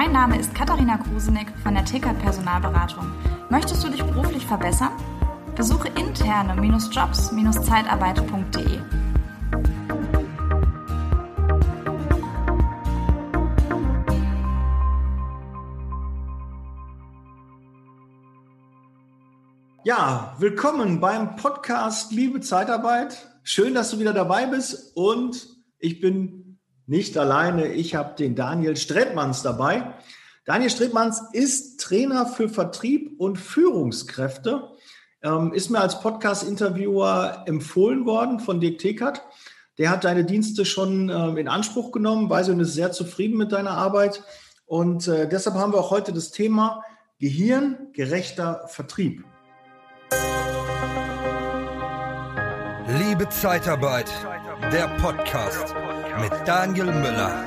Mein Name ist Katharina Krusenick von der Tickert Personalberatung. Möchtest du dich beruflich verbessern? Besuche interne-jobs-zeitarbeit.de. Ja, willkommen beim Podcast Liebe Zeitarbeit. Schön, dass du wieder dabei bist und ich bin nicht alleine. Ich habe den Daniel Strebmanns dabei. Daniel Strebmanns ist Trainer für Vertrieb und Führungskräfte, ähm, ist mir als Podcast-Interviewer empfohlen worden von Dirk Tekert. Der hat deine Dienste schon ähm, in Anspruch genommen, weiß und ist sehr zufrieden mit deiner Arbeit. Und äh, deshalb haben wir auch heute das Thema gehirngerechter Vertrieb. Liebe Zeitarbeit, der Podcast mit Daniel Müller.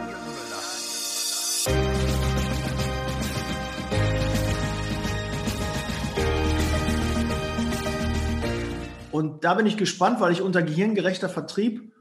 Und da bin ich gespannt, weil ich unter gehirngerechter Vertrieb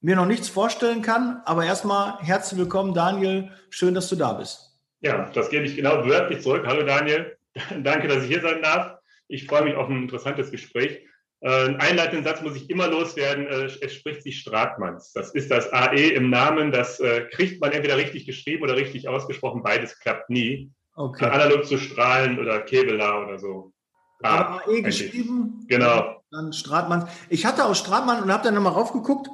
mir noch nichts vorstellen kann. Aber erstmal herzlich willkommen, Daniel. Schön, dass du da bist. Ja, das gebe ich genau wörtlich zurück. Hallo Daniel. Danke, dass ich hier sein darf. Ich freue mich auf ein interessantes Gespräch. Äh, einen einleitenden Satz muss ich immer loswerden. Äh, es spricht sich Stratmanns. Das ist das AE im Namen. Das äh, kriegt man entweder richtig geschrieben oder richtig ausgesprochen. Beides klappt nie. Okay. Analog zu Strahlen oder Kevela oder so. Ah, AE geschrieben. Genau. Dann Stratmanns. Ich hatte auch Stratmann und habe dann nochmal raufgeguckt.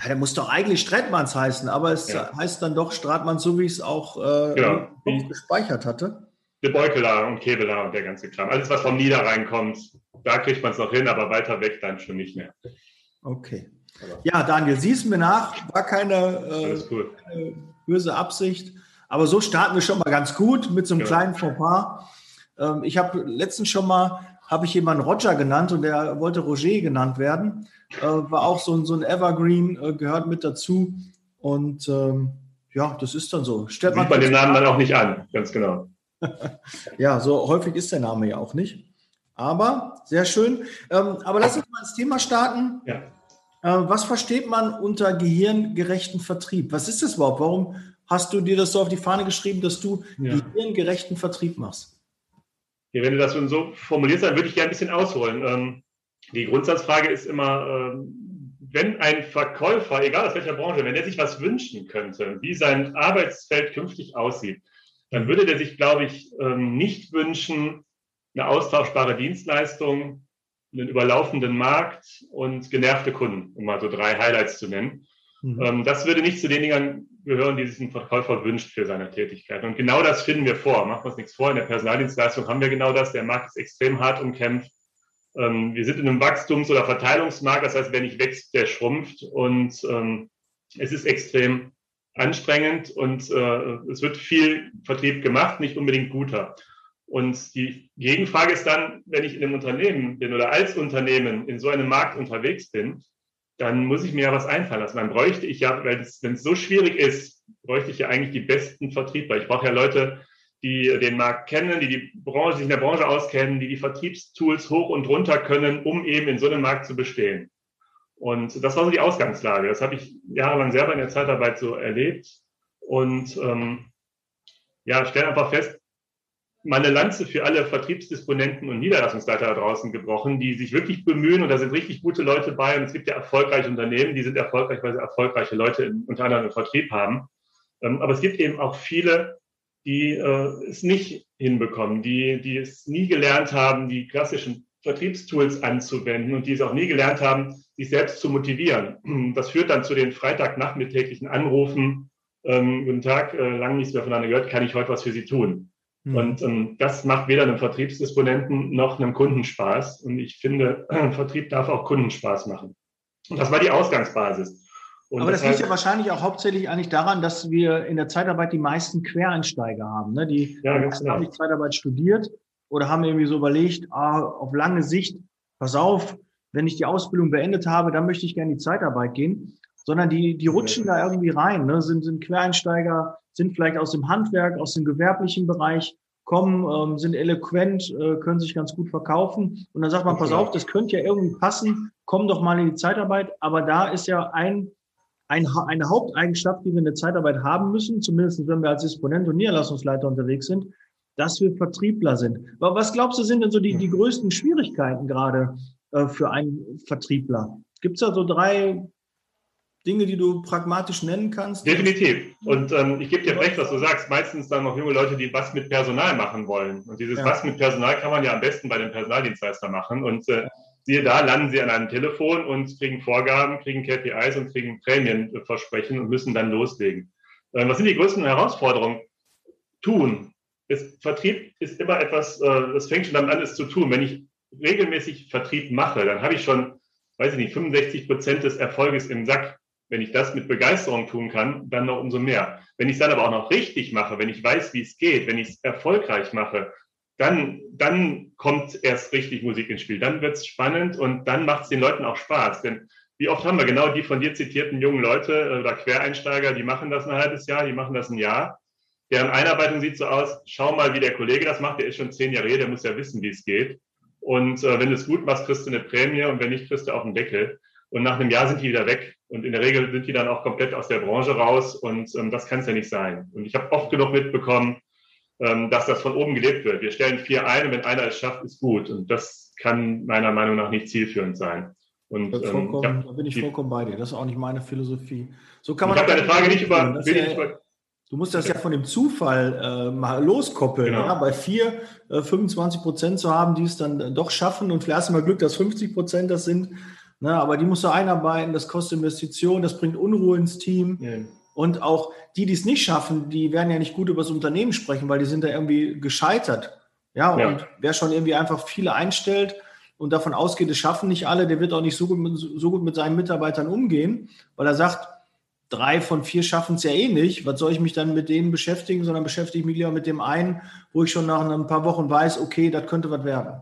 Ja, der muss doch eigentlich Stratmanns heißen, aber es ja. heißt dann doch Stratmanns, so wie ich es auch äh, genau. gespeichert hatte. De Beukeler und Kebeler und der ganze Kram. Alles, was vom Niederrhein kommt, da kriegt man es noch hin, aber weiter weg dann schon nicht mehr. Okay. Ja, Daniel, siehst mir nach, war keine, äh, cool. keine, böse Absicht, aber so starten wir schon mal ganz gut mit so einem ja. kleinen Fauxpas. Ähm, ich habe letztens schon mal, habe ich jemanden Roger genannt und der wollte Roger genannt werden. Äh, war auch so, so ein Evergreen, äh, gehört mit dazu und ähm, ja, das ist dann so. Stellt man den Namen dann auch nicht an, ganz genau ja, so häufig ist der Name ja auch nicht. Aber sehr schön. Ähm, aber lass uns mal ins Thema starten. Ja. Äh, was versteht man unter gehirngerechten Vertrieb? Was ist das überhaupt? Warum hast du dir das so auf die Fahne geschrieben, dass du ja. gehirngerechten Vertrieb machst? Ja, wenn du das schon so formulierst, dann würde ich gerne ein bisschen ausholen. Ähm, die Grundsatzfrage ist immer, ähm, wenn ein Verkäufer, egal aus welcher Branche, wenn er sich was wünschen könnte, wie sein Arbeitsfeld künftig aussieht, dann würde der sich, glaube ich, ähm, nicht wünschen, eine austauschbare Dienstleistung, einen überlaufenden Markt und genervte Kunden, um mal so drei Highlights zu nennen. Mhm. Ähm, das würde nicht zu den Dingen gehören, die sich ein Verkäufer wünscht für seine Tätigkeit. Und genau das finden wir vor. Machen wir uns nichts vor. In der Personaldienstleistung haben wir genau das. Der Markt ist extrem hart umkämpft. Ähm, wir sind in einem Wachstums- oder Verteilungsmarkt. Das heißt, wer nicht wächst, der schrumpft. Und es ist extrem anstrengend und äh, es wird viel Vertrieb gemacht, nicht unbedingt guter. Und die Gegenfrage ist dann, wenn ich in einem Unternehmen bin oder als Unternehmen in so einem Markt unterwegs bin, dann muss ich mir ja was einfallen lassen. Dann bräuchte ich ja, wenn es so schwierig ist, bräuchte ich ja eigentlich die besten Vertriebler. Ich brauche ja Leute, die den Markt kennen, die die Branche, sich in der Branche auskennen, die die Vertriebstools hoch und runter können, um eben in so einem Markt zu bestehen. Und das war so die Ausgangslage. Das habe ich jahrelang selber in der Zeitarbeit so erlebt. Und ähm, ja, stelle einfach fest, meine Lanze für alle Vertriebsdisponenten und Niederlassungsleiter da draußen gebrochen, die sich wirklich bemühen und da sind richtig gute Leute bei und es gibt ja erfolgreiche Unternehmen, die sind erfolgreich, weil sie erfolgreiche Leute in, unter anderem im Vertrieb haben. Ähm, aber es gibt eben auch viele, die äh, es nicht hinbekommen, die, die es nie gelernt haben, die klassischen Vertriebstools anzuwenden und die es auch nie gelernt haben, sich selbst zu motivieren. Das führt dann zu den Freitagnachmittäglichen Anrufen. Ähm, guten Tag, äh, lange nichts mehr voneinander gehört, kann ich heute was für Sie tun? Mhm. Und ähm, das macht weder einem Vertriebsdisponenten noch einem Kunden Spaß. Und ich finde, äh, Vertrieb darf auch Kunden Spaß machen. Und das war die Ausgangsbasis. Und Aber das liegt ja wahrscheinlich auch hauptsächlich eigentlich daran, dass wir in der Zeitarbeit die meisten Quereinsteiger haben, ne? die ja, genau. haben die Zeitarbeit studiert oder haben irgendwie so überlegt, ah, auf lange Sicht, pass auf, wenn ich die Ausbildung beendet habe, dann möchte ich gerne in die Zeitarbeit gehen, sondern die, die rutschen da irgendwie rein, ne? sind, sind Quereinsteiger, sind vielleicht aus dem Handwerk, aus dem gewerblichen Bereich, kommen, ähm, sind eloquent, äh, können sich ganz gut verkaufen. Und dann sagt man, pass auf, das könnte ja irgendwie passen, komm doch mal in die Zeitarbeit. Aber da ist ja ein, ein, eine Haupteigenschaft, die wir in der Zeitarbeit haben müssen, zumindest wenn wir als Disponent und Niederlassungsleiter unterwegs sind, dass wir Vertriebler sind. Aber was glaubst du, sind denn so die, die größten Schwierigkeiten gerade äh, für einen Vertriebler? Gibt es da so drei Dinge, die du pragmatisch nennen kannst? Definitiv. Und ähm, ich gebe dir recht, was du sagst. Meistens dann noch junge Leute, die was mit Personal machen wollen. Und dieses ja. was mit Personal kann man ja am besten bei dem Personaldienstleister machen. Und äh, siehe da, landen sie an einem Telefon und kriegen Vorgaben, kriegen KPIs und kriegen Prämienversprechen und müssen dann loslegen. Äh, was sind die größten Herausforderungen? Tun. Ist, Vertrieb ist immer etwas, äh, das fängt schon damit an, es zu tun. Wenn ich regelmäßig Vertrieb mache, dann habe ich schon, weiß ich nicht, 65 Prozent des Erfolges im Sack. Wenn ich das mit Begeisterung tun kann, dann noch umso mehr. Wenn ich es dann aber auch noch richtig mache, wenn ich weiß, wie es geht, wenn ich es erfolgreich mache, dann, dann kommt erst richtig Musik ins Spiel. Dann wird es spannend und dann macht es den Leuten auch Spaß. Denn wie oft haben wir genau die von dir zitierten jungen Leute äh, oder Quereinsteiger, die machen das ein halbes Jahr, die machen das ein Jahr. Deren Einarbeitung sieht so aus, schau mal, wie der Kollege das macht, der ist schon zehn Jahre hier, der muss ja wissen, wie es geht. Und äh, wenn du es gut machst, kriegst du eine Prämie und wenn nicht, kriegst du auf den Deckel. Und nach einem Jahr sind die wieder weg. Und in der Regel sind die dann auch komplett aus der Branche raus. Und ähm, das kann es ja nicht sein. Und ich habe oft genug mitbekommen, ähm, dass das von oben gelebt wird. Wir stellen vier ein und wenn einer es schafft, ist gut. Und das kann meiner Meinung nach nicht zielführend sein. Und, ähm, ja, da bin ich vollkommen bei dir. Das ist auch nicht meine Philosophie. So kann man ich habe deine Frage nicht über. Ja, du musst das ja von dem Zufall äh, mal loskoppeln. Genau. Ja? Bei vier, äh, 25 Prozent zu haben, die es dann doch schaffen. Und vielleicht hast du mal Glück, dass 50 Prozent das sind. Ne, aber die musst du einarbeiten, das kostet Investitionen, das bringt Unruhe ins Team. Ja. Und auch die, die es nicht schaffen, die werden ja nicht gut über das Unternehmen sprechen, weil die sind da irgendwie gescheitert. Ja, ja. und wer schon irgendwie einfach viele einstellt und davon ausgeht, es schaffen nicht alle, der wird auch nicht so gut mit, so gut mit seinen Mitarbeitern umgehen, weil er sagt, drei von vier schaffen es ja eh nicht. Was soll ich mich dann mit denen beschäftigen, sondern beschäftige ich mich lieber mit dem einen, wo ich schon nach ein paar Wochen weiß, okay, das könnte was werden.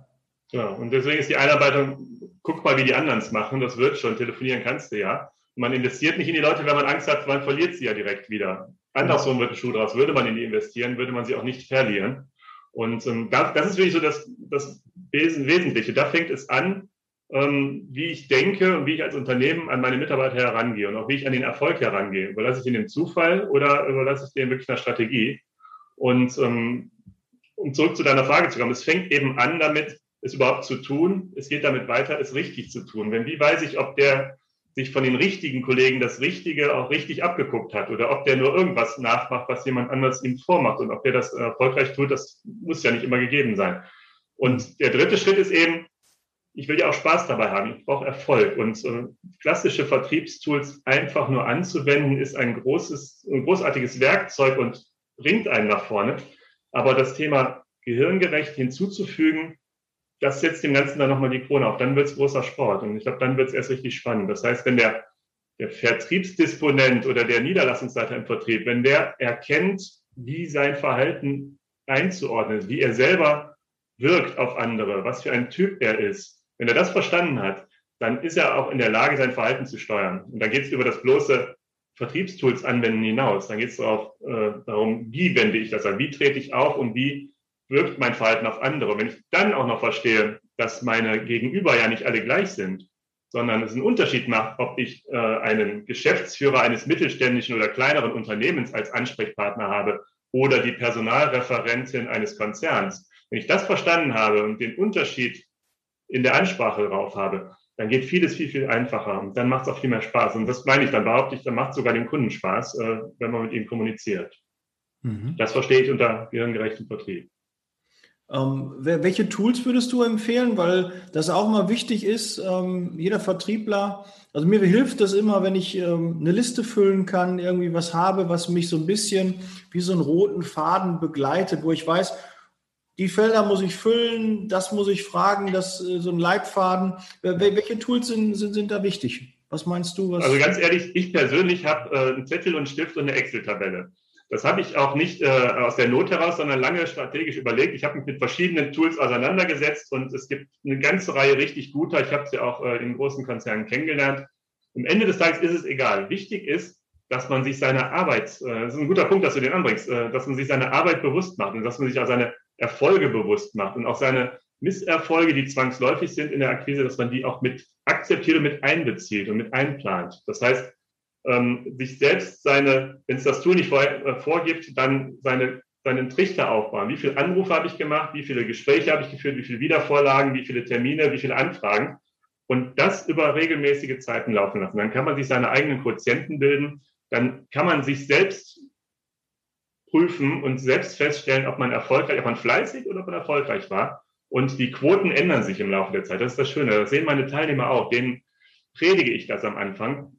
Ja, und deswegen ist die Einarbeitung guck mal, wie die anderen es machen, das wird schon, telefonieren kannst du ja. Man investiert nicht in die Leute, wenn man Angst hat, man verliert sie ja direkt wieder. Andersrum wird ein Schuh draus. Würde man in die investieren, würde man sie auch nicht verlieren. Und ähm, das, das, ist wirklich so das, das Wesentliche. Da fängt es an, wie ich denke und wie ich als Unternehmen an meine Mitarbeiter herangehe und auch wie ich an den Erfolg herangehe. Überlasse ich den dem Zufall oder überlasse ich den wirklich einer Strategie? Und ähm, um zurück zu deiner Frage zu kommen, es fängt eben an damit, es überhaupt zu tun. Es geht damit weiter, es richtig zu tun. Wenn wie weiß ich, ob der sich von den richtigen Kollegen das Richtige auch richtig abgeguckt hat oder ob der nur irgendwas nachmacht, was jemand anders ihm vormacht und ob der das erfolgreich tut, das muss ja nicht immer gegeben sein. Und der dritte Schritt ist eben, ich will ja auch Spaß dabei haben, ich brauche Erfolg. Und äh, klassische Vertriebstools einfach nur anzuwenden, ist ein großes, ein großartiges Werkzeug und bringt einen nach vorne. Aber das Thema gehirngerecht hinzuzufügen, das setzt dem Ganzen dann nochmal die Krone auf. Dann wird es großer Sport. Und ich glaube, dann wird es erst richtig spannend. Das heißt, wenn der, der Vertriebsdisponent oder der Niederlassungsleiter im Vertrieb, wenn der erkennt, wie sein Verhalten einzuordnen ist, wie er selber wirkt auf andere, was für ein Typ er ist, wenn er das verstanden hat, dann ist er auch in der Lage, sein Verhalten zu steuern. Und da geht es über das bloße Vertriebstools anwenden hinaus. Dann geht es äh, darum, wie wende ich das an, wie trete ich auf und wie wirkt mein Verhalten auf andere. Wenn ich dann auch noch verstehe, dass meine Gegenüber ja nicht alle gleich sind, sondern es einen Unterschied macht, ob ich äh, einen Geschäftsführer eines mittelständischen oder kleineren Unternehmens als Ansprechpartner habe oder die Personalreferentin eines Konzerns. Wenn ich das verstanden habe und den Unterschied in der Ansprache drauf habe, dann geht vieles viel, viel einfacher und dann macht es auch viel mehr Spaß. Und das meine ich, dann behaupte ich, dann macht es sogar dem Kunden Spaß, äh, wenn man mit ihm kommuniziert. Mhm. Das verstehe ich unter gehirngerechtem Vertrieb. Ähm, welche Tools würdest du empfehlen? Weil das auch mal wichtig ist, ähm, jeder Vertriebler, also mir hilft das immer, wenn ich ähm, eine Liste füllen kann, irgendwie was habe, was mich so ein bisschen wie so einen roten Faden begleitet, wo ich weiß, die Felder muss ich füllen, das muss ich fragen, das äh, so ein Leitfaden. Welche Tools sind, sind, sind da wichtig? Was meinst du? Was also ganz ehrlich, ich persönlich habe äh, einen Zettel und Stift und eine Excel-Tabelle. Das habe ich auch nicht äh, aus der Not heraus, sondern lange strategisch überlegt. Ich habe mich mit verschiedenen Tools auseinandergesetzt und es gibt eine ganze Reihe richtig guter. Ich habe sie auch äh, in großen Konzernen kennengelernt. Am Ende des Tages ist es egal. Wichtig ist, dass man sich seine Arbeit, äh, das ist ein guter Punkt, dass du den anbringst, äh, dass man sich seine Arbeit bewusst macht und dass man sich auch seine Erfolge bewusst macht und auch seine Misserfolge, die zwangsläufig sind in der Akquise, dass man die auch mit akzeptiert und mit einbezieht und mit einplant. Das heißt, ähm, sich selbst seine, wenn es das Tool nicht vor, äh, vorgibt, dann seine, seinen Trichter aufbauen. Wie viele Anrufe habe ich gemacht? Wie viele Gespräche habe ich geführt? Wie viele Wiedervorlagen? Wie viele Termine? Wie viele Anfragen? Und das über regelmäßige Zeiten laufen lassen. Dann kann man sich seine eigenen Quotienten bilden. Dann kann man sich selbst prüfen und selbst feststellen, ob man erfolgreich, ob man fleißig oder ob man erfolgreich war. Und die Quoten ändern sich im Laufe der Zeit. Das ist das Schöne. Das sehen meine Teilnehmer auch. Denen predige ich das am Anfang.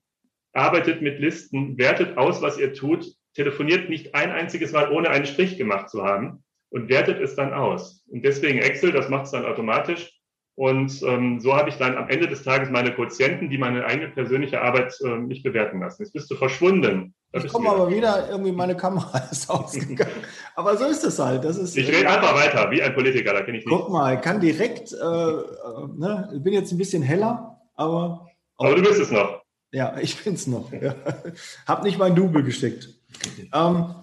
Arbeitet mit Listen, wertet aus, was ihr tut, telefoniert nicht ein einziges Mal, ohne einen Strich gemacht zu haben und wertet es dann aus. Und deswegen Excel, das macht es dann automatisch. Und ähm, so habe ich dann am Ende des Tages meine Quotienten, die meine eigene persönliche Arbeit äh, nicht bewerten lassen. Jetzt bist du verschwunden. Ich komme aber wieder, irgendwie meine Kamera ist ausgegangen. aber so ist es halt. Das ist, ich rede einfach weiter, wie ein Politiker, da kenne ich nicht. Guck mal, kann direkt, äh, äh, ne, ich bin jetzt ein bisschen heller, aber. Aber du bist es noch. Ja, ich bin es noch. Ja. Hab nicht mein Double gesteckt. Ähm,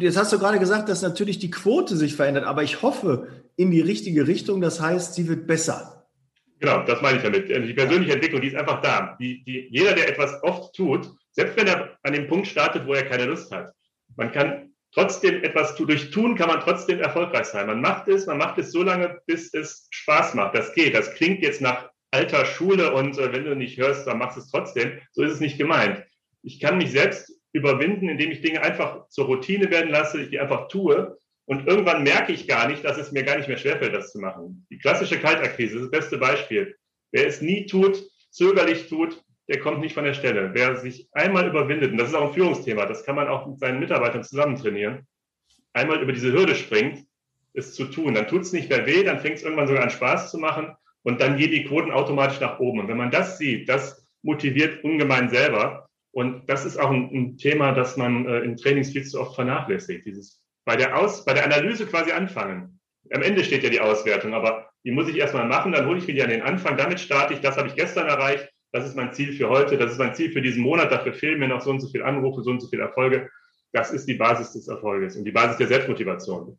Jetzt hast du gerade gesagt, dass natürlich die Quote sich verändert, aber ich hoffe in die richtige Richtung. Das heißt, sie wird besser. Genau, das meine ich damit. Die persönliche Entwicklung, die ist einfach da. Die, die, jeder, der etwas oft tut, selbst wenn er an dem Punkt startet, wo er keine Lust hat, man kann trotzdem etwas. Durch Tun kann man trotzdem erfolgreich sein. Man macht es, man macht es so lange, bis es Spaß macht. Das geht. Das klingt jetzt nach alter Schule und äh, wenn du nicht hörst, dann machst du es trotzdem. So ist es nicht gemeint. Ich kann mich selbst überwinden, indem ich Dinge einfach zur Routine werden lasse, ich die einfach tue. Und irgendwann merke ich gar nicht, dass es mir gar nicht mehr schwerfällt, das zu machen. Die klassische Kaltakquise ist das beste Beispiel. Wer es nie tut, zögerlich tut, der kommt nicht von der Stelle. Wer sich einmal überwindet, und das ist auch ein Führungsthema, das kann man auch mit seinen Mitarbeitern zusammen trainieren, einmal über diese Hürde springt, es zu tun, dann tut es nicht mehr weh, dann fängt es irgendwann sogar an Spaß zu machen und dann gehen die Quoten automatisch nach oben. Und wenn man das sieht, das motiviert ungemein selber. Und das ist auch ein, ein Thema, das man äh, in Trainings viel zu oft vernachlässigt. Dieses bei der, Aus, bei der Analyse quasi anfangen. Am Ende steht ja die Auswertung, aber die muss ich erstmal machen, dann hole ich mich an den Anfang, damit starte ich, das habe ich gestern erreicht, das ist mein Ziel für heute, das ist mein Ziel für diesen Monat, dafür fehlen mir noch so und so viele Anrufe, so und so viele Erfolge. Das ist die Basis des Erfolges und die Basis der Selbstmotivation.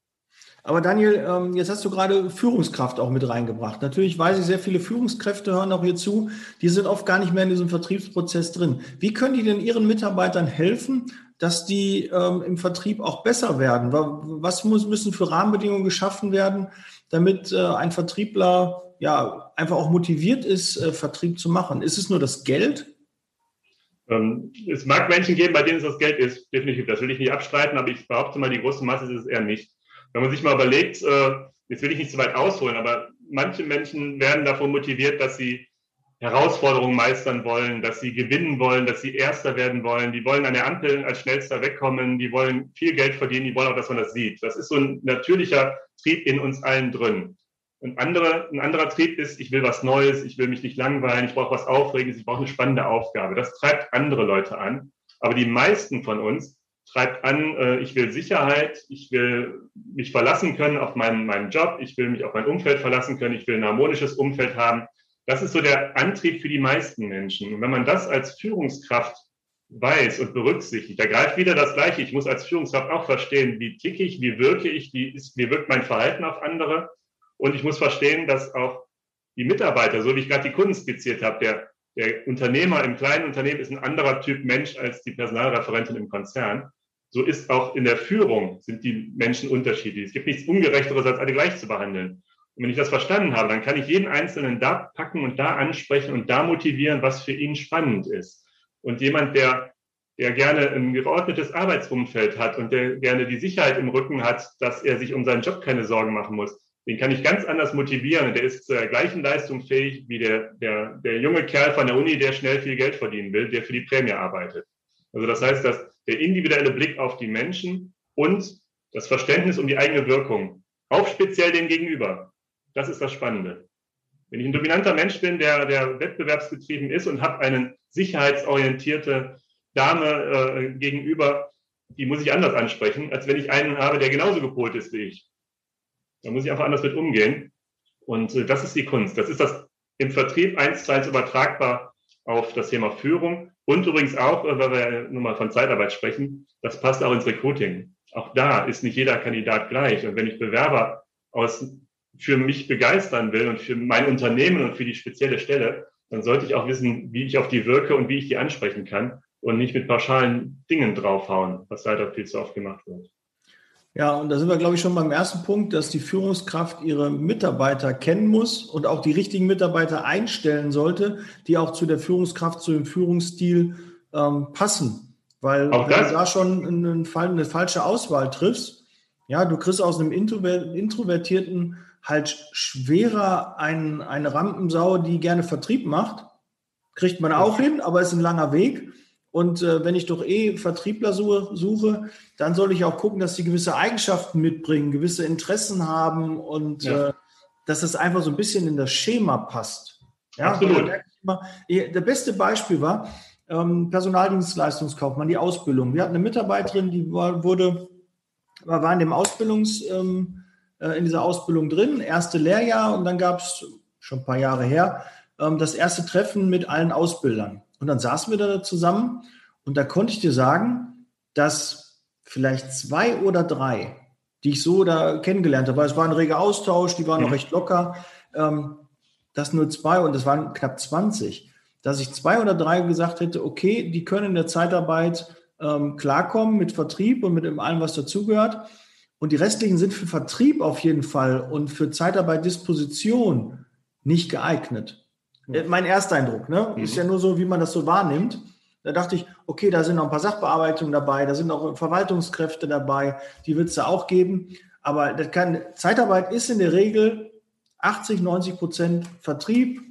Aber Daniel, ähm, jetzt hast du gerade Führungskraft auch mit reingebracht. Natürlich weiß ich, sehr viele Führungskräfte hören auch hier zu. Die sind oft gar nicht mehr in diesem Vertriebsprozess drin. Wie können die denn ihren Mitarbeitern helfen, dass die ähm, im Vertrieb auch besser werden? Was muss, müssen für Rahmenbedingungen geschaffen werden, damit äh, ein Vertriebler ja einfach auch motiviert ist, äh, Vertrieb zu machen? Ist es nur das Geld? Ähm, es mag Menschen geben, bei denen es das Geld ist, definitiv. Das will ich nicht abstreiten, aber ich behaupte mal, die große Masse ist es eher nicht. Wenn man sich mal überlegt, äh, jetzt will ich nicht zu weit ausholen, aber manche Menschen werden davon motiviert, dass sie Herausforderungen meistern wollen, dass sie gewinnen wollen, dass sie Erster werden wollen. Die wollen an der Ampel als Schnellster wegkommen, die wollen viel Geld verdienen, die wollen auch, dass man das sieht. Das ist so ein natürlicher Trieb in uns allen drin. Und andere, ein anderer Trieb ist, ich will was Neues, ich will mich nicht langweilen, ich brauche was Aufregendes, ich brauche eine spannende Aufgabe. Das treibt andere Leute an. Aber die meisten von uns treibt an, äh, ich will Sicherheit, ich will mich verlassen können auf meinen, meinen Job, ich will mich auf mein Umfeld verlassen können, ich will ein harmonisches Umfeld haben. Das ist so der Antrieb für die meisten Menschen. Und wenn man das als Führungskraft weiß und berücksichtigt, da greift wieder das Gleiche. Ich muss als Führungskraft auch verstehen, wie ticke ich, wie wirke ich, wie, ist, wie wirkt mein Verhalten auf andere. Und ich muss verstehen, dass auch die Mitarbeiter, so wie ich gerade die Kunden skizziert habe, der, der Unternehmer im kleinen Unternehmen ist ein anderer Typ Mensch als die Personalreferentin im Konzern so ist auch in der Führung sind die Menschen unterschiedlich. Es gibt nichts Ungerechteres, als alle gleich zu behandeln. Und wenn ich das verstanden habe, dann kann ich jeden Einzelnen da packen und da ansprechen und da motivieren, was für ihn spannend ist. Und jemand, der, der gerne ein geordnetes Arbeitsumfeld hat und der gerne die Sicherheit im Rücken hat, dass er sich um seinen Job keine Sorgen machen muss, den kann ich ganz anders motivieren. Der ist zur gleichen Leistung fähig wie der, der, der junge Kerl von der Uni, der schnell viel Geld verdienen will, der für die Prämie arbeitet. Also das heißt, dass der individuelle Blick auf die Menschen und das Verständnis um die eigene Wirkung, auch speziell dem Gegenüber. Das ist das Spannende. Wenn ich ein dominanter Mensch bin, der, der wettbewerbsgetrieben ist und habe eine sicherheitsorientierte Dame äh, gegenüber, die muss ich anders ansprechen, als wenn ich einen habe, der genauso gepolt ist wie ich. Da muss ich einfach anders mit umgehen. Und äh, das ist die Kunst. Das ist das im Vertrieb eins zu eins übertragbar auf das Thema Führung. Und übrigens auch, äh, weil wir nun mal von Zeitarbeit sprechen, das passt auch ins Recruiting. Auch da ist nicht jeder Kandidat gleich. Und wenn ich Bewerber aus, für mich begeistern will und für mein Unternehmen und für die spezielle Stelle, dann sollte ich auch wissen, wie ich auf die wirke und wie ich die ansprechen kann und nicht mit pauschalen Dingen draufhauen, was leider viel zu oft gemacht wird. Ja, und da sind wir, glaube ich, schon beim ersten Punkt, dass die Führungskraft ihre Mitarbeiter kennen muss und auch die richtigen Mitarbeiter einstellen sollte, die auch zu der Führungskraft, zu dem Führungsstil ähm, passen. Weil auch wenn du da schon einen eine falsche Auswahl triffst, ja, du kriegst aus einem Introvertierten halt schwerer ein, eine Rampensau, die gerne Vertrieb macht. Kriegt man auch hin, aber ist ein langer Weg. Und äh, wenn ich doch eh Vertriebler suche, suche, dann soll ich auch gucken, dass sie gewisse Eigenschaften mitbringen, gewisse Interessen haben und ja. äh, dass es einfach so ein bisschen in das Schema passt. Ja, Absolut. Immer, der beste Beispiel war ähm, Personaldienstleistungskaufmann, die Ausbildung. Wir hatten eine Mitarbeiterin, die war, wurde, war in dem Ausbildungs, ähm, äh, in dieser Ausbildung drin, erste Lehrjahr und dann gab es schon ein paar Jahre her ähm, das erste Treffen mit allen Ausbildern. Und dann saßen wir da zusammen und da konnte ich dir sagen, dass vielleicht zwei oder drei, die ich so da kennengelernt habe, weil es war ein reger Austausch, die waren noch mhm. recht locker, ähm, dass nur zwei und es waren knapp 20, dass ich zwei oder drei gesagt hätte, okay, die können in der Zeitarbeit ähm, klarkommen mit Vertrieb und mit allem, was dazugehört. Und die restlichen sind für Vertrieb auf jeden Fall und für Zeitarbeit Disposition nicht geeignet. Äh, mein Ersteindruck, ne? Mhm. Ist ja nur so, wie man das so wahrnimmt. Da dachte ich, okay, da sind noch ein paar Sachbearbeitungen dabei, da sind auch Verwaltungskräfte dabei, die wird es da auch geben. Aber das kann, Zeitarbeit ist in der Regel 80, 90 Prozent Vertrieb,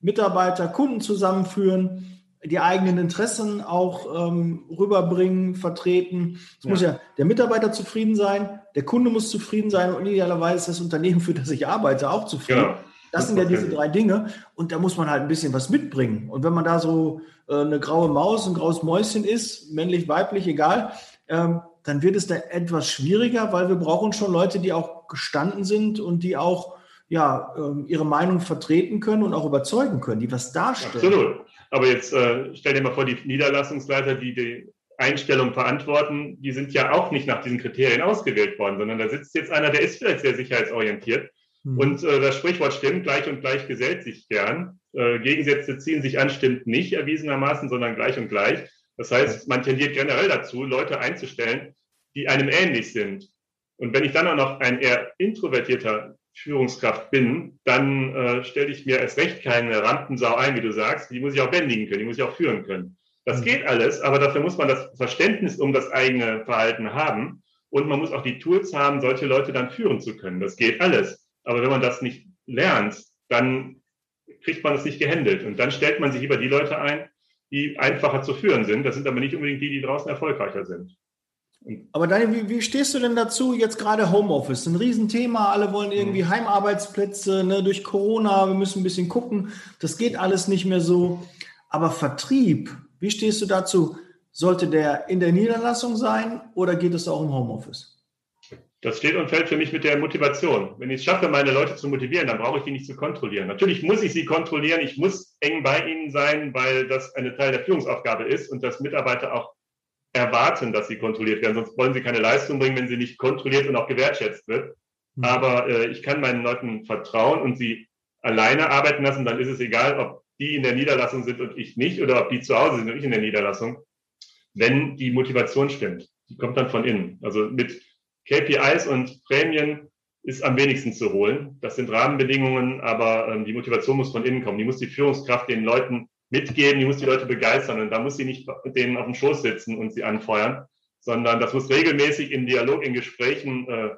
Mitarbeiter, Kunden zusammenführen, die eigenen Interessen auch ähm, rüberbringen, vertreten. Es ja. muss ja der Mitarbeiter zufrieden sein, der Kunde muss zufrieden sein und idealerweise das Unternehmen, für das ich arbeite, auch zufrieden. Genau. Das sind ja diese drei Dinge und da muss man halt ein bisschen was mitbringen. Und wenn man da so äh, eine graue Maus, ein graues Mäuschen ist, männlich, weiblich, egal, ähm, dann wird es da etwas schwieriger, weil wir brauchen schon Leute, die auch gestanden sind und die auch ja, ähm, ihre Meinung vertreten können und auch überzeugen können, die was darstellen. Absolut. Aber jetzt äh, stell dir mal vor, die Niederlassungsleiter, die die Einstellung verantworten, die sind ja auch nicht nach diesen Kriterien ausgewählt worden, sondern da sitzt jetzt einer, der ist vielleicht sehr sicherheitsorientiert Mhm. Und äh, das Sprichwort stimmt, gleich und gleich gesellt sich gern. Äh, Gegensätze ziehen sich an, stimmt nicht erwiesenermaßen, sondern gleich und gleich. Das heißt, man tendiert generell dazu, Leute einzustellen, die einem ähnlich sind. Und wenn ich dann auch noch ein eher introvertierter Führungskraft bin, dann äh, stelle ich mir erst recht keine Rampensau ein, wie du sagst. Die muss ich auch bändigen können, die muss ich auch führen können. Das mhm. geht alles, aber dafür muss man das Verständnis um das eigene Verhalten haben und man muss auch die Tools haben, solche Leute dann führen zu können. Das geht alles. Aber wenn man das nicht lernt, dann kriegt man es nicht gehandelt. Und dann stellt man sich lieber die Leute ein, die einfacher zu führen sind. Das sind aber nicht unbedingt die, die draußen erfolgreicher sind. Aber Daniel, wie, wie, stehst du denn dazu? Jetzt gerade Homeoffice, ein Riesenthema. Alle wollen irgendwie mhm. Heimarbeitsplätze ne, durch Corona. Wir müssen ein bisschen gucken. Das geht alles nicht mehr so. Aber Vertrieb, wie stehst du dazu? Sollte der in der Niederlassung sein oder geht es auch im Homeoffice? Das steht und fällt für mich mit der Motivation. Wenn ich es schaffe, meine Leute zu motivieren, dann brauche ich die nicht zu kontrollieren. Natürlich muss ich sie kontrollieren. Ich muss eng bei ihnen sein, weil das eine Teil der Führungsaufgabe ist und dass Mitarbeiter auch erwarten, dass sie kontrolliert werden. Sonst wollen sie keine Leistung bringen, wenn sie nicht kontrolliert und auch gewertschätzt wird. Mhm. Aber äh, ich kann meinen Leuten vertrauen und sie alleine arbeiten lassen. Dann ist es egal, ob die in der Niederlassung sind und ich nicht oder ob die zu Hause sind und ich in der Niederlassung. Wenn die Motivation stimmt, die kommt dann von innen. Also mit KPIs und Prämien ist am wenigsten zu holen. Das sind Rahmenbedingungen, aber ähm, die Motivation muss von innen kommen. Die muss die Führungskraft den Leuten mitgeben, die muss die Leute begeistern und da muss sie nicht denen auf dem Schoß sitzen und sie anfeuern, sondern das muss regelmäßig im Dialog, in Gesprächen äh,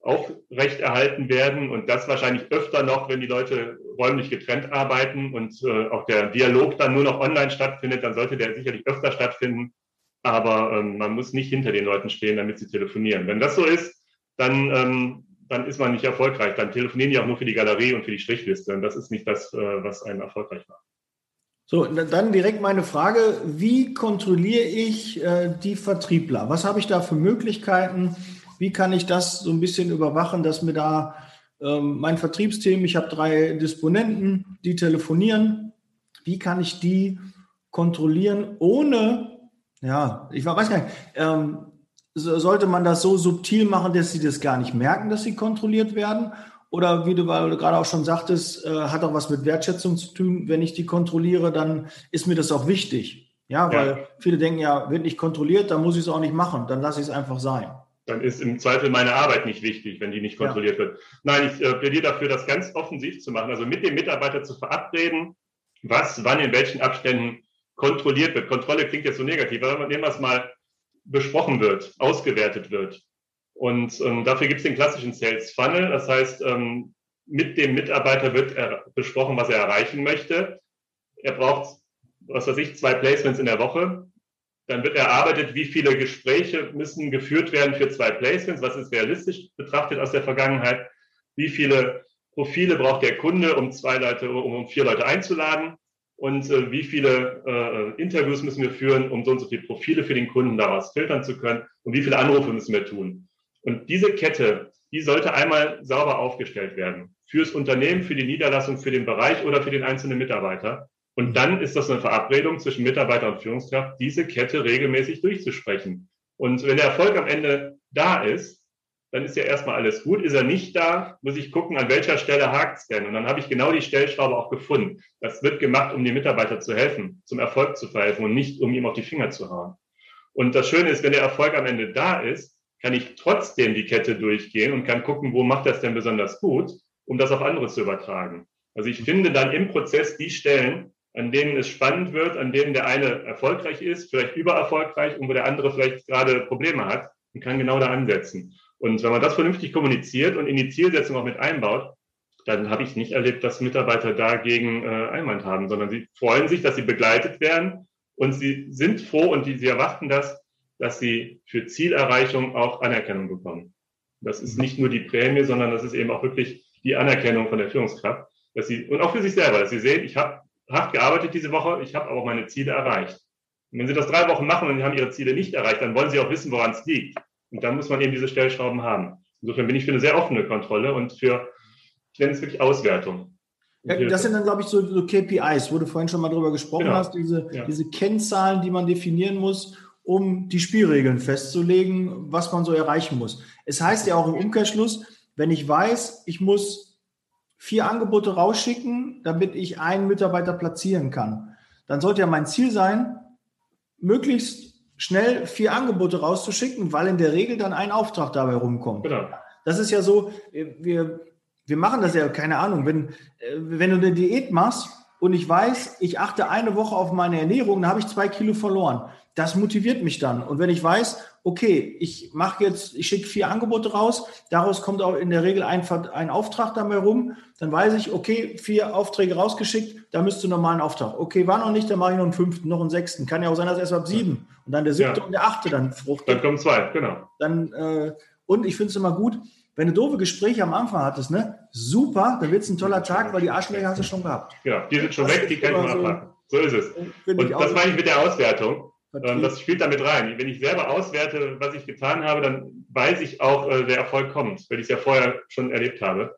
aufrechterhalten werden und das wahrscheinlich öfter noch, wenn die Leute räumlich getrennt arbeiten und äh, auch der Dialog dann nur noch online stattfindet, dann sollte der sicherlich öfter stattfinden aber ähm, man muss nicht hinter den Leuten stehen, damit sie telefonieren. Wenn das so ist, dann, ähm, dann ist man nicht erfolgreich. Dann telefonieren die auch nur für die Galerie und für die Strichliste. Und das ist nicht das, äh, was einen erfolgreich macht. So, dann direkt meine Frage, wie kontrolliere ich äh, die Vertriebler? Was habe ich da für Möglichkeiten? Wie kann ich das so ein bisschen überwachen, dass mir da ähm, mein Vertriebsteam, ich habe drei Disponenten, die telefonieren, wie kann ich die kontrollieren, ohne ja, ich weiß gar nicht. Ähm, sollte man das so subtil machen, dass sie das gar nicht merken, dass sie kontrolliert werden? Oder wie du gerade auch schon sagtest, äh, hat auch was mit Wertschätzung zu tun. Wenn ich die kontrolliere, dann ist mir das auch wichtig. Ja, weil ja. viele denken ja, wird nicht kontrolliert, dann muss ich es auch nicht machen. Dann lasse ich es einfach sein. Dann ist im Zweifel meine Arbeit nicht wichtig, wenn die nicht kontrolliert ja. wird. Nein, ich äh, plädiere dafür, das ganz offensiv zu machen. Also mit dem Mitarbeiter zu verabreden, was, wann, in welchen Abständen kontrolliert wird. Kontrolle klingt jetzt so negativ, aber wenn was mal besprochen wird, ausgewertet wird. Und ähm, dafür gibt es den klassischen Sales Funnel. Das heißt, ähm, mit dem Mitarbeiter wird besprochen, was er erreichen möchte. Er braucht, was weiß ich, zwei Placements in der Woche. Dann wird erarbeitet, wie viele Gespräche müssen geführt werden für zwei Placements, was ist realistisch betrachtet aus der Vergangenheit, wie viele Profile braucht der Kunde, um zwei Leute, um vier Leute einzuladen und äh, wie viele äh, Interviews müssen wir führen, um so und so viele Profile für den Kunden daraus filtern zu können und wie viele Anrufe müssen wir tun. Und diese Kette, die sollte einmal sauber aufgestellt werden. Fürs Unternehmen, für die Niederlassung, für den Bereich oder für den einzelnen Mitarbeiter. Und dann ist das eine Verabredung zwischen Mitarbeiter und Führungskraft, diese Kette regelmäßig durchzusprechen. Und wenn der Erfolg am Ende da ist, dann ist ja erstmal alles gut. Ist er nicht da, muss ich gucken, an welcher Stelle hakt es denn. Und dann habe ich genau die Stellschraube auch gefunden. Das wird gemacht, um dem Mitarbeiter zu helfen, zum Erfolg zu verhelfen und nicht, um ihm auf die Finger zu hauen. Und das Schöne ist, wenn der Erfolg am Ende da ist, kann ich trotzdem die Kette durchgehen und kann gucken, wo macht das denn besonders gut, um das auf andere zu übertragen. Also ich finde dann im Prozess die Stellen, an denen es spannend wird, an denen der eine erfolgreich ist, vielleicht übererfolgreich und wo der andere vielleicht gerade Probleme hat und kann genau da ansetzen. Und wenn man das vernünftig kommuniziert und in die Zielsetzung auch mit einbaut, dann habe ich nicht erlebt, dass Mitarbeiter dagegen äh, Einwand haben, sondern sie freuen sich, dass sie begleitet werden und sie sind froh und die, sie erwarten das, dass sie für Zielerreichung auch Anerkennung bekommen. Das ist nicht nur die Prämie, sondern das ist eben auch wirklich die Anerkennung von der Führungskraft, dass sie und auch für sich selber, dass sie sehen, ich habe hart gearbeitet diese Woche, ich habe aber meine Ziele erreicht. Und wenn sie das drei Wochen machen und sie haben ihre Ziele nicht erreicht, dann wollen sie auch wissen, woran es liegt. Und dann muss man eben diese Stellschrauben haben. Insofern bin ich für eine sehr offene Kontrolle und für, ich nenne es wirklich Auswertung. Das sind dann, glaube ich, so, so, KPIs, wo du vorhin schon mal drüber gesprochen genau. hast, diese, ja. diese Kennzahlen, die man definieren muss, um die Spielregeln festzulegen, was man so erreichen muss. Es heißt ja auch im Umkehrschluss, wenn ich weiß, ich muss vier Angebote rausschicken, damit ich einen Mitarbeiter platzieren kann, dann sollte ja mein Ziel sein, möglichst schnell vier Angebote rauszuschicken, weil in der Regel dann ein Auftrag dabei rumkommt. Genau. Das ist ja so, wir, wir machen das ja, keine Ahnung, wenn, äh, wenn du eine Diät machst und ich weiß, ich achte eine Woche auf meine Ernährung, dann habe ich zwei Kilo verloren. Das motiviert mich dann. Und wenn ich weiß, okay, ich mache jetzt, ich schicke vier Angebote raus, daraus kommt auch in der Regel ein, ein Auftrag dabei rum, dann weiß ich, okay, vier Aufträge rausgeschickt, da müsste normal ein Auftrag. Okay, war noch nicht, dann mache ich noch einen fünften, noch einen sechsten. Kann ja auch sein, dass erst ab sieben und dann der siebte ja. und der achte dann fruchtet. Dann kommen zwei, genau. Dann, äh, und ich finde es immer gut, wenn du doofe Gespräche am Anfang hattest, ne, super, dann wird es ein toller Tag, weil die Arschlöcher hast du schon gehabt. Ja, die sind schon das weg, die kann ich mal abhaken. So ist es. Und das meine ich mit der Auswertung. Ähm, das spielt damit rein. Wenn ich selber auswerte, was ich getan habe, dann weiß ich auch, äh, der Erfolg kommt, weil ich es ja vorher schon erlebt habe.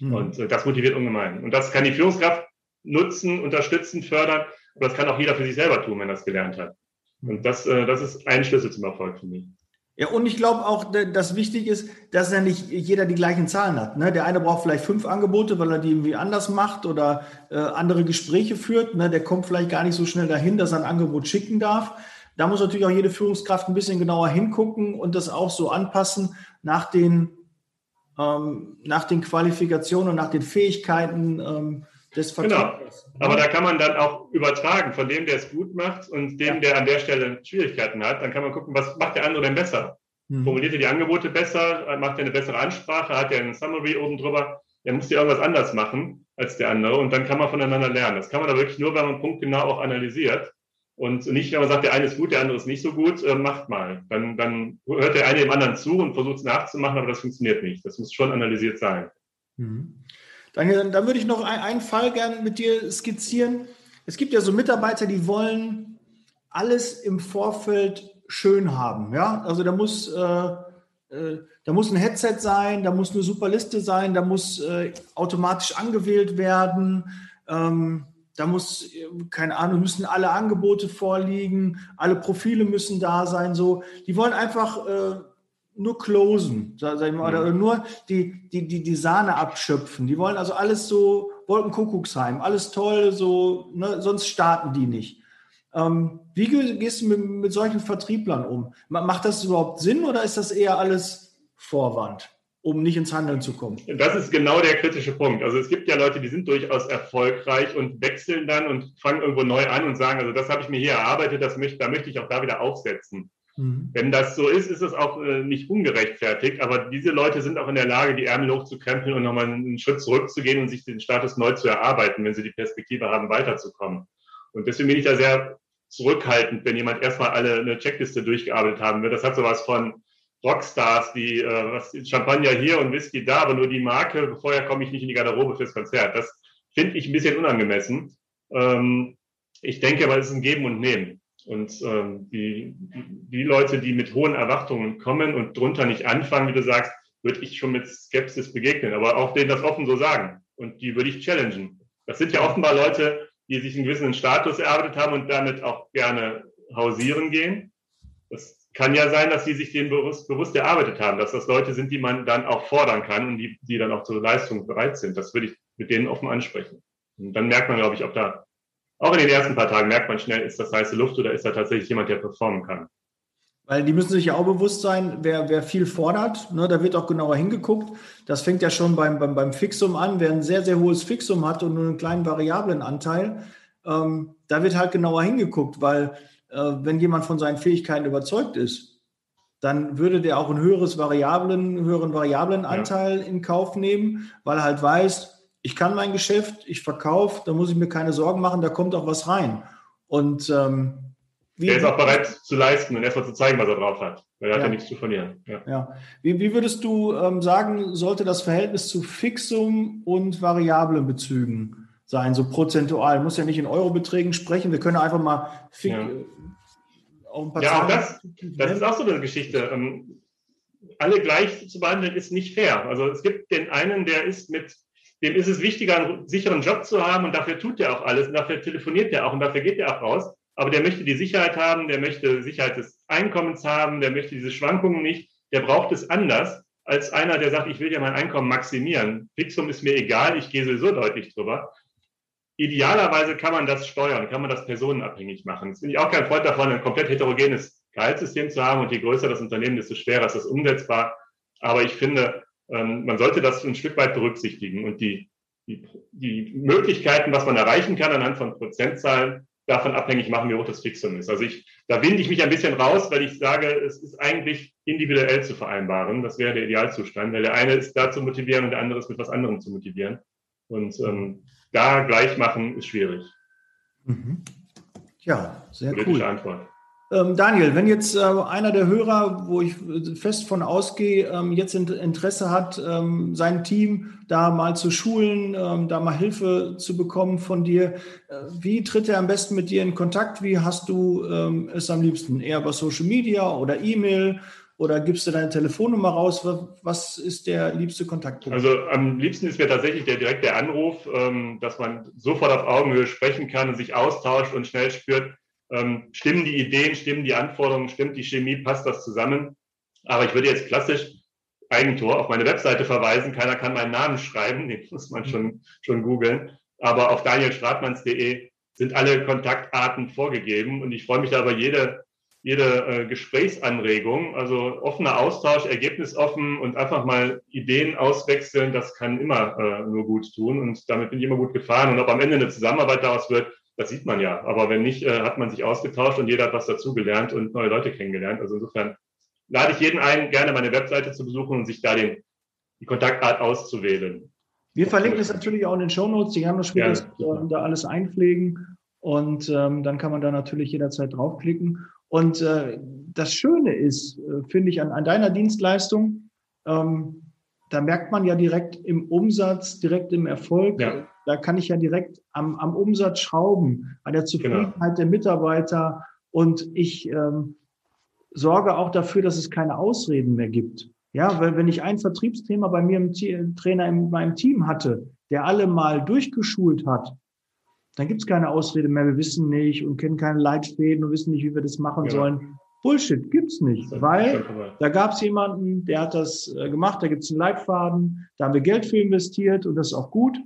Mhm. Und äh, das motiviert ungemein. Und das kann die Führungskraft nutzen, unterstützen, fördern. Aber das kann auch jeder für sich selber tun, wenn er das gelernt hat. Und hm. das, äh, das ist ein Schlüssel zum Erfolg für mich. Ja, und ich glaube auch, dass wichtig ist, dass ja nicht jeder die gleichen Zahlen hat. Ne? Der eine braucht vielleicht fünf Angebote, weil er die irgendwie anders macht oder äh, andere Gespräche führt. Ne? Der kommt vielleicht gar nicht so schnell dahin, dass er ein Angebot schicken darf. Da muss natürlich auch jede Führungskraft ein bisschen genauer hingucken und das auch so anpassen nach den, ähm, nach den Qualifikationen und nach den Fähigkeiten ähm, des Vertrags. Genau. Aber da kann man dann auch übertragen von dem, der es gut macht und dem, ja. der an der Stelle Schwierigkeiten hat. Dann kann man gucken, was macht der andere denn besser? Mhm. Formuliert er die Angebote besser? Macht er eine bessere Ansprache? Hat er einen Summary oben drüber? Er muss ja irgendwas anders machen als der andere und dann kann man voneinander lernen. Das kann man da wirklich nur, wenn man punktgenau auch analysiert und nicht, wenn man sagt, der eine ist gut, der andere ist nicht so gut, äh, macht mal. Dann, dann hört der eine dem anderen zu und versucht es nachzumachen, aber das funktioniert nicht. Das muss schon analysiert sein. Mhm. Dann, dann würde ich noch ein, einen Fall gerne mit dir skizzieren. Es gibt ja so Mitarbeiter, die wollen alles im Vorfeld schön haben. Ja, also da muss, äh, äh, da muss ein Headset sein, da muss eine super Liste sein, da muss äh, automatisch angewählt werden. Ähm, da muss, keine Ahnung, müssen alle Angebote vorliegen, alle Profile müssen da sein. So, die wollen einfach äh, nur closen, sag ich mal, oder nur die, die, die, die Sahne abschöpfen. Die wollen also alles so, Wolkenkuckucksheim, alles toll, so, ne, sonst starten die nicht. Ähm, wie gehst du mit, mit solchen Vertrieblern um? Macht das überhaupt Sinn oder ist das eher alles Vorwand? Um nicht ins Handeln zu kommen. Das ist genau der kritische Punkt. Also es gibt ja Leute, die sind durchaus erfolgreich und wechseln dann und fangen irgendwo neu an und sagen, also das habe ich mir hier erarbeitet, das möchte, da möchte ich auch da wieder aufsetzen. Mhm. Wenn das so ist, ist es auch äh, nicht ungerechtfertigt, aber diese Leute sind auch in der Lage, die Ärmel hochzukrempeln und nochmal einen Schritt zurückzugehen und sich den Status neu zu erarbeiten, wenn sie die Perspektive haben, weiterzukommen. Und deswegen bin ich da sehr zurückhaltend, wenn jemand erstmal alle eine Checkliste durchgearbeitet haben wird. Das hat sowas von, Rockstars, die äh, Champagner hier und Whisky da, aber nur die Marke, vorher komme ich nicht in die Garderobe fürs Konzert. Das finde ich ein bisschen unangemessen. Ähm, ich denke aber, es ist ein Geben und Nehmen. Und ähm, die, die Leute, die mit hohen Erwartungen kommen und drunter nicht anfangen, wie du sagst, würde ich schon mit Skepsis begegnen, aber auch denen das offen so sagen. Und die würde ich challengen. Das sind ja offenbar Leute, die sich einen gewissen Status erarbeitet haben und damit auch gerne hausieren gehen. Das kann ja sein, dass sie sich den bewusst, bewusst erarbeitet haben, dass das Leute sind, die man dann auch fordern kann und die, die dann auch zur Leistung bereit sind. Das würde ich mit denen offen ansprechen. Und dann merkt man, glaube ich, ob da, auch in den ersten paar Tagen merkt man schnell, ist das heiße Luft oder ist da tatsächlich jemand, der performen kann. Weil die müssen sich ja auch bewusst sein, wer, wer viel fordert, ne, da wird auch genauer hingeguckt. Das fängt ja schon beim, beim, beim Fixum an. Wer ein sehr, sehr hohes Fixum hat und nur einen kleinen variablen Anteil, ähm, da wird halt genauer hingeguckt, weil wenn jemand von seinen Fähigkeiten überzeugt ist, dann würde der auch einen höheres Variablen, höheren Variablenanteil ja. in Kauf nehmen, weil er halt weiß, ich kann mein Geschäft, ich verkaufe, da muss ich mir keine Sorgen machen, da kommt auch was rein. Und ähm, wie, der ist auch bereit zu leisten und erstmal zu zeigen, was er drauf hat. Weil er ja. hat ja nichts zu verlieren. Ja. ja. Wie, wie, würdest du ähm, sagen, sollte das Verhältnis zu Fixum und variablen Bezügen sein, so prozentual. Muss ja nicht in Eurobeträgen sprechen. Wir können einfach mal ja. auch ein paar Ja, auch das, das ist auch so eine Geschichte. Ähm, alle gleich zu behandeln ist nicht fair. Also es gibt den einen, der ist mit, dem ist es wichtiger, einen sicheren Job zu haben und dafür tut er auch alles und dafür telefoniert er auch und dafür geht er auch raus. Aber der möchte die Sicherheit haben, der möchte Sicherheit des Einkommens haben, der möchte diese Schwankungen nicht, der braucht es anders als einer, der sagt, ich will ja mein Einkommen maximieren. Fixum ist mir egal, ich gehe sowieso deutlich drüber idealerweise kann man das steuern, kann man das personenabhängig machen. Jetzt bin ich auch kein Freund davon, ein komplett heterogenes Gehaltssystem zu haben und je größer das Unternehmen, desto schwerer ist das umsetzbar. Aber ich finde, ähm, man sollte das ein Stück weit berücksichtigen und die, die, die Möglichkeiten, was man erreichen kann anhand von Prozentzahlen, davon abhängig machen, wie hoch das Fixum ist. Also ich, da winde ich mich ein bisschen raus, weil ich sage, es ist eigentlich individuell zu vereinbaren. Das wäre der Idealzustand, weil der eine ist da zu motivieren und der andere ist mit was anderem zu motivieren. Und ähm, da gleich machen ist schwierig. Mhm. Ja, sehr Politische cool. Antwort. Ähm, Daniel, wenn jetzt äh, einer der Hörer, wo ich fest von ausgehe, ähm, jetzt Interesse hat, ähm, sein Team da mal zu schulen, ähm, da mal Hilfe zu bekommen von dir, äh, wie tritt er am besten mit dir in Kontakt? Wie hast du ähm, es am liebsten? Eher über Social Media oder E-Mail? Oder gibst du deine Telefonnummer raus? Was ist der liebste Kontaktpunkt? Also am liebsten ist mir tatsächlich der direkte Anruf, ähm, dass man sofort auf Augenhöhe sprechen kann und sich austauscht und schnell spürt, ähm, stimmen die Ideen, stimmen die Anforderungen, stimmt die Chemie, passt das zusammen. Aber ich würde jetzt klassisch Eigentor auf meine Webseite verweisen. Keiner kann meinen Namen schreiben, den muss man schon, schon googeln. Aber auf danielstratmanns.de sind alle Kontaktarten vorgegeben und ich freue mich da über jede jede äh, Gesprächsanregung, also offener Austausch, ergebnisoffen und einfach mal Ideen auswechseln, das kann immer äh, nur gut tun und damit bin ich immer gut gefahren. Und ob am Ende eine Zusammenarbeit daraus wird, das sieht man ja. Aber wenn nicht, äh, hat man sich ausgetauscht und jeder hat was dazugelernt und neue Leute kennengelernt. Also insofern lade ich jeden ein, gerne meine Webseite zu besuchen und sich da den, die Kontaktart auszuwählen. Wir verlinken es natürlich auch in den Show Notes. Die haben das Spiel, ja, da alles einpflegen und ähm, dann kann man da natürlich jederzeit draufklicken. Und äh, das Schöne ist, äh, finde ich, an, an deiner Dienstleistung, ähm, da merkt man ja direkt im Umsatz, direkt im Erfolg. Ja. Da kann ich ja direkt am, am Umsatz schrauben, an der Zufriedenheit genau. der Mitarbeiter. Und ich ähm, sorge auch dafür, dass es keine Ausreden mehr gibt. Ja, weil wenn ich ein Vertriebsthema bei mir im Trainer in meinem Team hatte, der alle mal durchgeschult hat, dann gibt es keine Ausrede mehr, wir wissen nicht und kennen keine Leitfäden und wissen nicht, wie wir das machen ja. sollen. Bullshit gibt's nicht, weil da gab es jemanden, der hat das äh, gemacht, da gibt's einen Leitfaden, da haben wir Geld für investiert und das ist auch gut.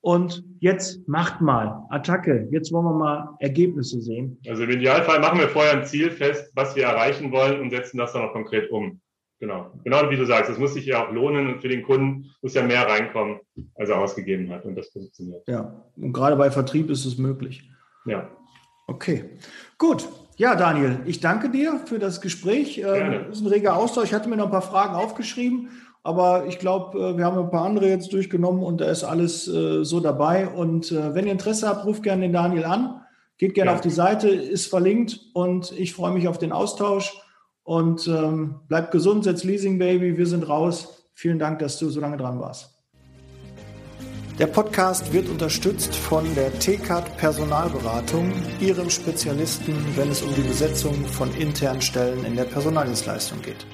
Und jetzt macht mal Attacke. Jetzt wollen wir mal Ergebnisse sehen. Also im Idealfall machen wir vorher ein Ziel fest, was wir erreichen wollen und setzen das dann auch konkret um. Genau. Genau wie du sagst, das muss sich ja auch lohnen und für den Kunden muss ja mehr reinkommen, als er ausgegeben hat und das positioniert. Ja, und gerade bei Vertrieb ist es möglich. Ja. Okay. Gut. Ja, Daniel, ich danke dir für das Gespräch. Ähm, Gerne. Das ist ein reger Austausch. Ich hatte mir noch ein paar Fragen aufgeschrieben, aber ich glaube, äh, wir haben ein paar andere jetzt durchgenommen und da ist alles äh, so dabei. Und äh, wenn ihr Interesse habt, ruft gerne den Daniel an. Geht gerne ja. auf die Seite, ist verlinkt und ich freue mich auf den Austausch. Und ähm, bleibt gesund, setzt Leasing Baby, wir sind raus. Vielen Dank, dass du so lange dran warst. Der Podcast wird unterstützt von der TCAT Personalberatung, ihrem Spezialisten, wenn es um die Besetzung von internen Stellen in der Personaldienstleistung geht.